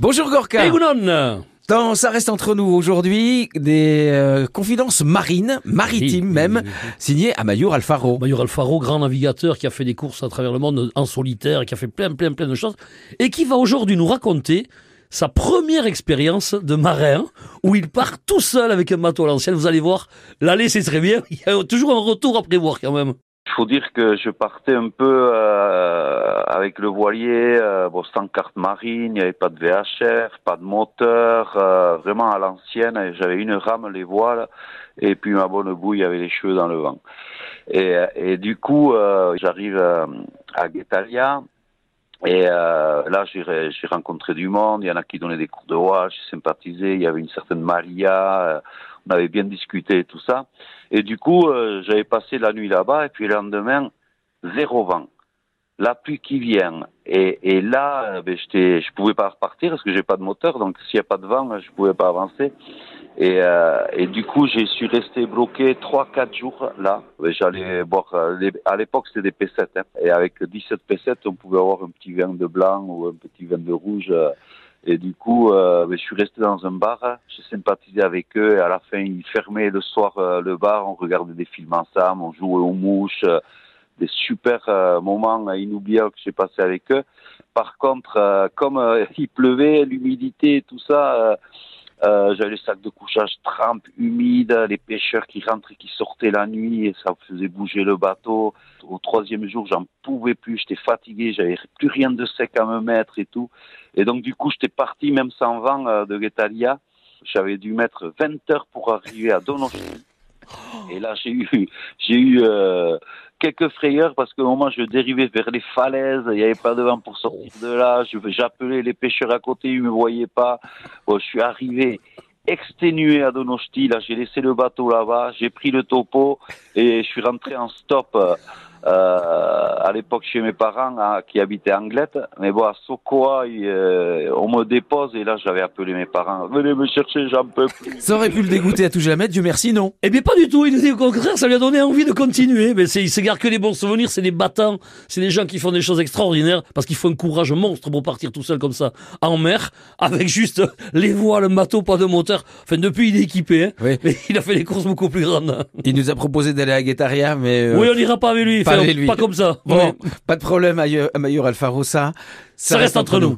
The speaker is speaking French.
Bonjour Gorka. Hey Gounon Dans Ça reste entre nous aujourd'hui, des euh, confidences marines, maritimes Oui, même, oui, oui, signées Amayur Alfaro. Mayor Alfaro, grand navigateur qui a fait des courses à travers le monde en solitaire, qui a fait plein, plein, plein de choses, et qui va aujourd'hui nous raconter sa première expérience de marin, où il part tout seul avec un bateau à l'ancienne. Vous allez voir, l'aller c'est très bien, il y a toujours un retour à prévoir quand même. Il faut dire que je partais un peu euh, avec le voilier, euh, bon, sans carte marine, il n'y avait pas de VHF, pas de moteur, euh, vraiment à l'ancienne. J'avais une rame, les voiles, et puis ma bonne bouille avait les cheveux dans le vent. Et, et du coup, euh, j'arrive euh, à Guétalia, et euh, là, j'ai rencontré du monde. Il y en a qui donnaient des cours de voile, j'ai sympathisé. Il y avait une certaine Maria. On avait bien discuté et tout ça. Et du coup, euh, j'avais passé la nuit là-bas. Et puis le lendemain, zéro vent. La pluie qui vient. Et, là, euh, ben, j'étais, je pouvais pas repartir parce que j'ai pas de moteur. Donc s'il y a pas de vent, je pouvais pas avancer. Et, euh, du coup, je suis resté bloqué trois, quatre jours là. Ben, J'allais boire. à l'époque, c'était des P7. Hein, et avec 17 P7, on pouvait avoir un petit vin de blanc ou un petit vin de rouge. Et du coup, euh, ben, je suis resté dans un bar. J'ai sympathisé avec eux. Et à la fin, ils fermaient le soir euh, le bar. On regardait des films ensemble. On jouait aux mouches. euh, des super euh, moments inoubliables que j'ai passés avec eux. Par contre, euh, comme il pleuvait, l'humidité et tout ça, euh, j'avais les sacs de couchage trempes, humides, les pêcheurs qui rentraient, qui sortaient la nuit et ça faisait bouger le bateau. Au troisième jour, j'en pouvais plus, j'étais fatigué, j'avais plus rien de sec à me mettre et tout. Et donc du coup, j'étais parti même sans vent euh, de Guetalia. J'avais dû mettre 20 heures pour arriver à Donosti. Et là, j'ai eu, j'ai eu euh, quelques frayeurs parce qu'au moment je dérivais vers les falaises, il n'y avait pas de vent pour sortir de là. J'appelais les pêcheurs à côté, ils me voyaient pas. Bon, je suis arrivé exténué à Donosti. Là, j'ai laissé le bateau là-bas, j'ai pris le topo et je suis rentré en stop. Euh, à l'époque chez mes parents hein, qui habitaient Anglette, mais bon à Sokoa, il, euh, on me dépose et là j'avais appelé mes parents, venez me chercher, j'en peux plus. Ça aurait pu le dégoûter à tout jamais, Dieu merci, non. Eh bien pas du tout, il nous dit au contraire, ça lui a donné envie de continuer. Mais c'est, il se garde que les bons souvenirs, c'est des battants, c'est des gens qui font des choses extraordinaires, parce qu'il faut un courage monstre pour partir tout seul comme ça, en mer, avec juste les voiles, le bateau, pas de moteur. Enfin, depuis il est équipé, hein. Oui. Mais il a fait des courses beaucoup plus grandes. Il nous a proposé d'aller à Guetaria, mais euh, Oui, on n'ira pas avec lui, pas lui. comme ça. bon, Ouais. pas de problème, Amayur Alfaro, ça, Ça reste entre nous.